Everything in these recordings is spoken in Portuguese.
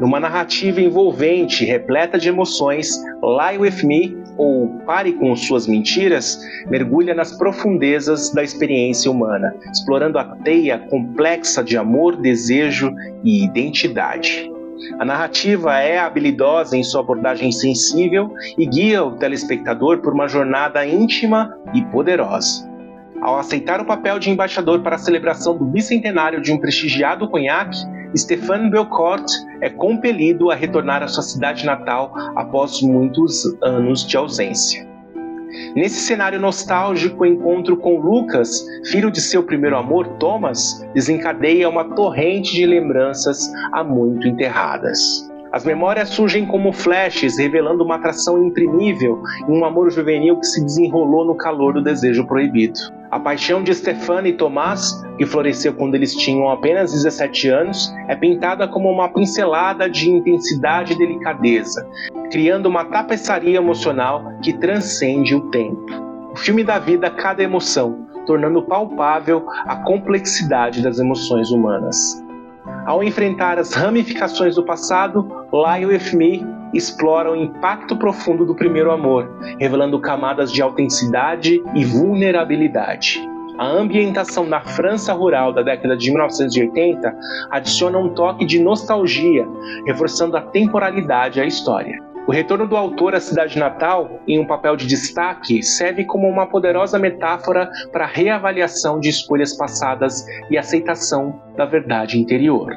Numa narrativa envolvente, repleta de emoções, Lie With Me, ou Pare com Suas Mentiras, mergulha nas profundezas da experiência humana, explorando a teia complexa de amor, desejo e identidade. A narrativa é habilidosa em sua abordagem sensível e guia o telespectador por uma jornada íntima e poderosa. Ao aceitar o papel de embaixador para a celebração do bicentenário de um prestigiado conhaque, Stéphane Belcourt é compelido a retornar à sua cidade natal após muitos anos de ausência. Nesse cenário nostálgico, o encontro com Lucas, filho de seu primeiro amor, Thomas, desencadeia uma torrente de lembranças há muito enterradas. As memórias surgem como flashes, revelando uma atração imprimível e um amor juvenil que se desenrolou no calor do desejo proibido. A paixão de Stefano e Tomás, que floresceu quando eles tinham apenas 17 anos, é pintada como uma pincelada de intensidade e delicadeza, criando uma tapeçaria emocional que transcende o tempo. O filme dá vida a cada emoção, tornando palpável a complexidade das emoções humanas. Ao enfrentar as ramificações do passado, Lie With Me explora o impacto profundo do primeiro amor, revelando camadas de autenticidade e vulnerabilidade. A ambientação na França rural da década de 1980 adiciona um toque de nostalgia, reforçando a temporalidade à história. O retorno do autor à cidade natal, em um papel de destaque, serve como uma poderosa metáfora para a reavaliação de escolhas passadas e aceitação da verdade interior.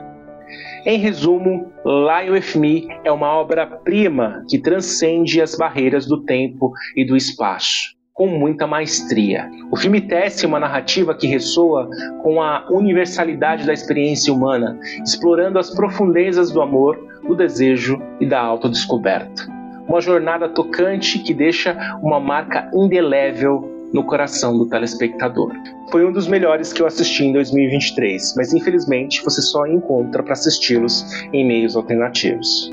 Em resumo, Lie With Me é uma obra-prima que transcende as barreiras do tempo e do espaço com muita maestria. O filme tece uma narrativa que ressoa com a universalidade da experiência humana, explorando as profundezas do amor, do desejo e da autodescoberta. Uma jornada tocante que deixa uma marca indelével no coração do telespectador. Foi um dos melhores que eu assisti em 2023, mas infelizmente você só encontra para assisti-los em meios alternativos.